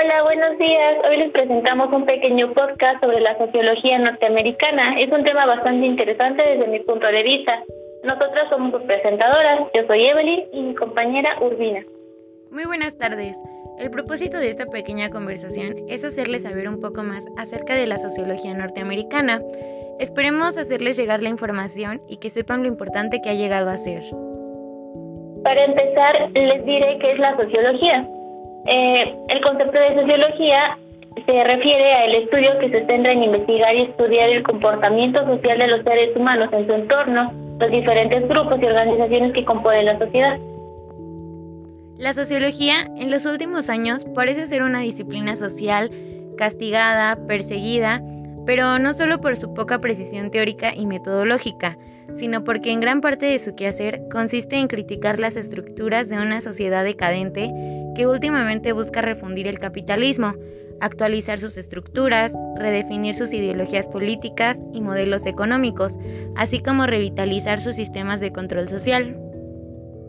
Hola, buenos días. Hoy les presentamos un pequeño podcast sobre la sociología norteamericana. Es un tema bastante interesante desde mi punto de vista. Nosotras somos sus presentadoras. Yo soy Evelyn y mi compañera Urbina. Muy buenas tardes. El propósito de esta pequeña conversación es hacerles saber un poco más acerca de la sociología norteamericana. Esperemos hacerles llegar la información y que sepan lo importante que ha llegado a ser. Para empezar, les diré qué es la sociología. Eh, el concepto de sociología se refiere al estudio que se centra en investigar y estudiar el comportamiento social de los seres humanos en su entorno, los diferentes grupos y organizaciones que componen la sociedad. La sociología en los últimos años parece ser una disciplina social castigada, perseguida, pero no solo por su poca precisión teórica y metodológica, sino porque en gran parte de su quehacer consiste en criticar las estructuras de una sociedad decadente que últimamente busca refundir el capitalismo, actualizar sus estructuras, redefinir sus ideologías políticas y modelos económicos, así como revitalizar sus sistemas de control social.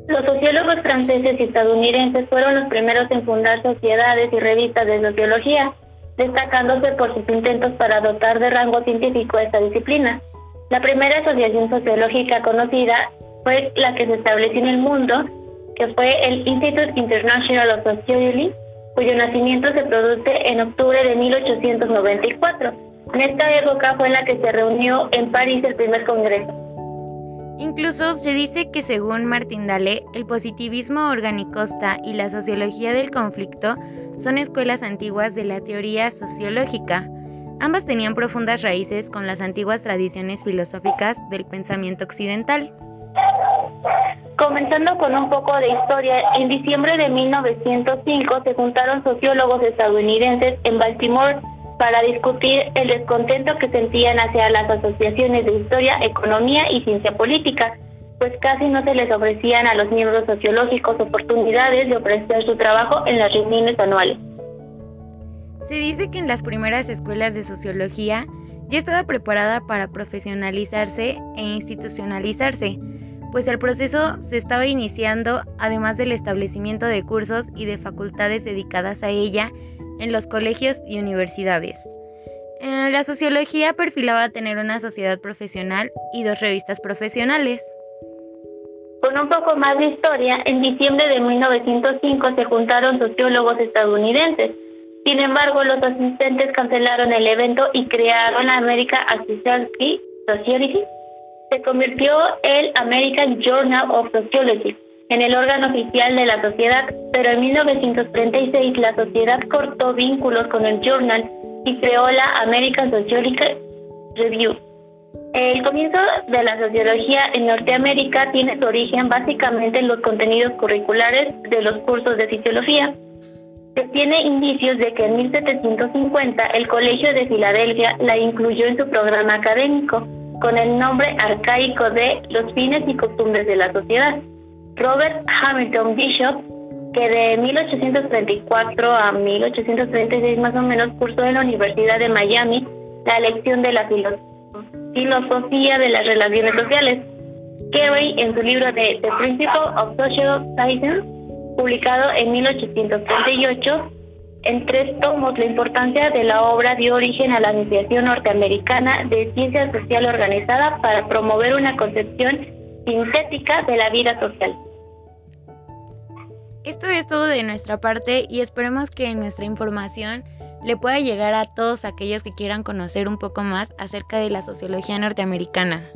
Los sociólogos franceses y estadounidenses fueron los primeros en fundar sociedades y revistas de sociología, destacándose por sus intentos para dotar de rango científico a esta disciplina. La primera asociación sociológica conocida fue la que se estableció en el mundo que fue el Institute International of Sociology, cuyo nacimiento se produce en octubre de 1894. En esta época fue en la que se reunió en París el primer congreso. Incluso se dice que según Martín Dale, el positivismo organicosta y la sociología del conflicto son escuelas antiguas de la teoría sociológica. Ambas tenían profundas raíces con las antiguas tradiciones filosóficas del pensamiento occidental. Comenzando con un poco de historia, en diciembre de 1905 se juntaron sociólogos estadounidenses en Baltimore para discutir el descontento que sentían hacia las asociaciones de historia, economía y ciencia política, pues casi no se les ofrecían a los miembros sociológicos oportunidades de ofrecer su trabajo en las reuniones anuales. Se dice que en las primeras escuelas de sociología ya estaba preparada para profesionalizarse e institucionalizarse, pues el proceso se estaba iniciando además del establecimiento de cursos y de facultades dedicadas a ella en los colegios y universidades. Eh, la sociología perfilaba tener una sociedad profesional y dos revistas profesionales. Con un poco más de historia, en diciembre de 1905 se juntaron sociólogos estadounidenses. Sin embargo, los asistentes cancelaron el evento y crearon la American Society se convirtió el American Journal of Sociology en el órgano oficial de la sociedad, pero en 1936 la sociedad cortó vínculos con el journal y creó la American Sociological Review. El comienzo de la sociología en Norteamérica tiene su origen básicamente en los contenidos curriculares de los cursos de sociología. Se tiene indicios de que en 1750 el Colegio de Filadelfia la incluyó en su programa académico con el nombre arcaico de Los fines y costumbres de la sociedad. Robert Hamilton Bishop, que de 1834 a 1836 más o menos cursó en la Universidad de Miami la lección de la filosofía de las relaciones sociales. Carey, en su libro de The Principle of Social Science, publicado en 1838, en tres tomos, la importancia de la obra dio origen a la Asociación Norteamericana de Ciencia Social Organizada para promover una concepción sintética de la vida social. Esto es todo de nuestra parte y esperemos que nuestra información le pueda llegar a todos aquellos que quieran conocer un poco más acerca de la sociología norteamericana.